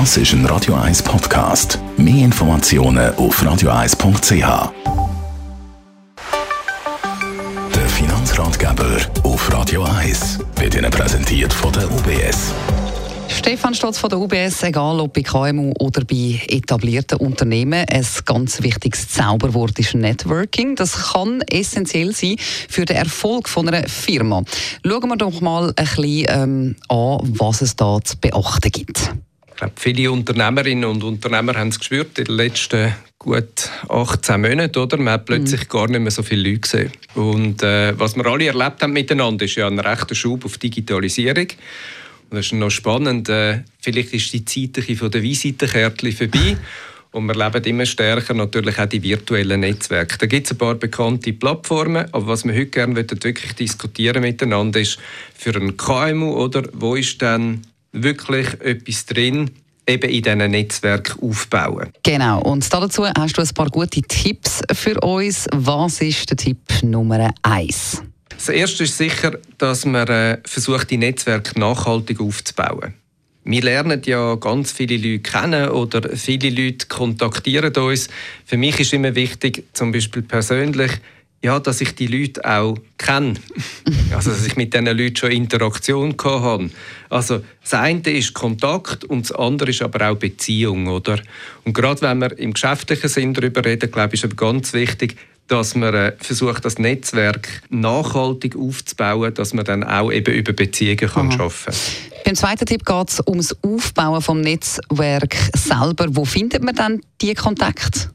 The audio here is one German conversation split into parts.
Das ist ein Radio 1 Podcast. Mehr Informationen auf radio1.ch. Der Finanzratgeber auf Radio 1 wird Ihnen präsentiert von der UBS. Stefan Stotz von der UBS, egal ob bei KMU oder bei etablierten Unternehmen, ein ganz wichtiges Zauberwort ist Networking. Das kann essentiell sein für den Erfolg von einer Firma. Schauen wir doch mal ein bisschen ähm, an, was es da zu beachten gibt. Glaube, viele Unternehmerinnen und Unternehmer haben es gespürt in den letzten gut 18 Monaten. Oder? Man hat plötzlich mhm. gar nicht mehr so viele Leute gesehen. Und äh, was wir alle erlebt haben miteinander, ist ja ein rechter Schub auf Digitalisierung. Und das ist noch spannend. Äh, vielleicht ist die Zeit von der Visitenkärtchen vorbei. Und wir leben immer stärker natürlich auch die virtuellen Netzwerke. Da gibt es ein paar bekannte Plattformen, aber was wir heute gerne wirklich diskutieren miteinander ist, für ein KMU, oder, wo ist denn wirklich etwas drin, eben in diesen Netzwerk aufbauen. Genau, und dazu hast du ein paar gute Tipps für uns. Was ist der Tipp Nummer eins? Das erste ist sicher, dass man äh, versucht, die Netzwerke nachhaltig aufzubauen. Wir lernen ja ganz viele Leute kennen oder viele Leute kontaktieren uns. Für mich ist immer wichtig, zum Beispiel persönlich, ja, dass ich die Leute auch kenne. Also, dass ich mit diesen Leuten schon Interaktion hatte. Also, das eine ist Kontakt und das andere ist aber auch Beziehung, oder? Und gerade wenn wir im geschäftlichen Sinn darüber reden, glaube ich, ist aber ganz wichtig, dass man äh, versucht, das Netzwerk nachhaltig aufzubauen, dass man dann auch eben über Beziehungen kann Aha. arbeiten kann. Beim zweiten Tipp geht es ums Aufbauen des Netzwerks selber. Wo findet man dann diese Kontakte?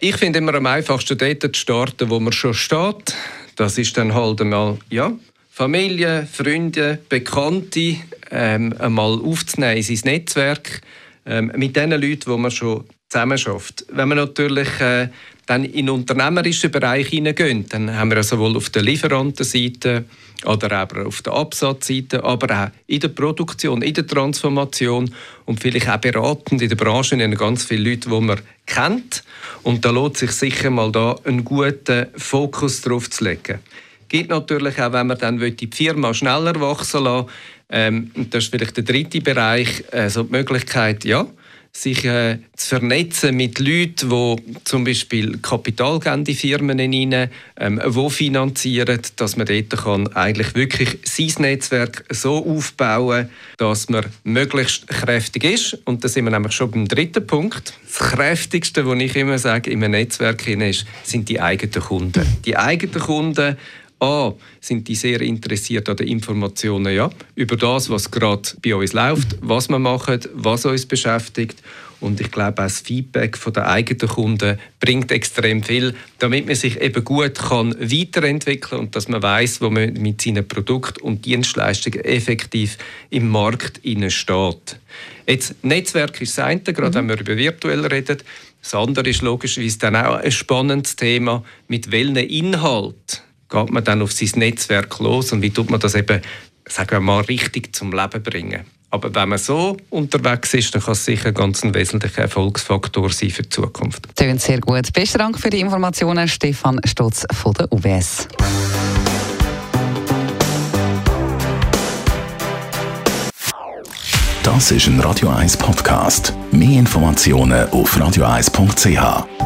Ich finde immer am einfachsten dort zu starten, wo man schon steht. Das ist dann halt einmal, ja, Familie, Freunde, Bekannte ähm, einmal aufzunehmen in sein Netzwerk ähm, mit den Leuten, wo man schon zusammen schafft. Wenn man natürlich äh, dann in den unternehmerischen Bereich hineingehen, dann haben wir sowohl auf der Lieferantenseite oder aber auf der Absatzseite, aber auch in der Produktion, in der Transformation und vielleicht auch beratend in der Branche in ganz viele Leute, die man kennt. Und da lohnt sich sicher mal da einen guten Fokus drauf zu legen. Gibt natürlich auch, wenn man dann die Firma schneller wachsen lassen ähm, das ist vielleicht der dritte Bereich, also die Möglichkeit, ja, sich äh, zu vernetzen mit Leuten, die zum Beispiel Kapital geben, die Firmen hinein, ähm, wo finanzieren, dass man dort kann eigentlich wirklich sein Netzwerk so aufbauen dass man möglichst kräftig ist. Und da sind wir nämlich schon beim dritten Punkt. Das Kräftigste, was ich immer sage, in einem Netzwerk ist, sind die eigenen Kunden. Die eigenen Kunden A, sind die sehr interessiert an den Informationen ja, über das, was gerade bei uns läuft, was wir machen, was uns beschäftigt. Und ich glaube, auch das Feedback von den eigenen Kunden bringt extrem viel, damit man sich eben gut kann weiterentwickeln und dass man weiß, wo man mit seinen Produkten und Dienstleistungen effektiv im Markt steht. Jetzt, Netzwerk ist das eine, gerade mhm. wenn wir über virtuell reden. Das andere ist logischerweise dann auch ein spannendes Thema, mit welchen Inhalt geht man dann auf sein Netzwerk los und wie tut man das eben, sagen wir mal, richtig zum Leben bringen. Aber wenn man so unterwegs ist, dann kann es sicher ganz ein wesentlicher Erfolgsfaktor sein für die Zukunft. Tönt sehr gut. Besten Dank für die Informationen, Stefan Stotz von der UBS. Das ist ein Radio 1 Podcast. Mehr Informationen auf radio1.ch.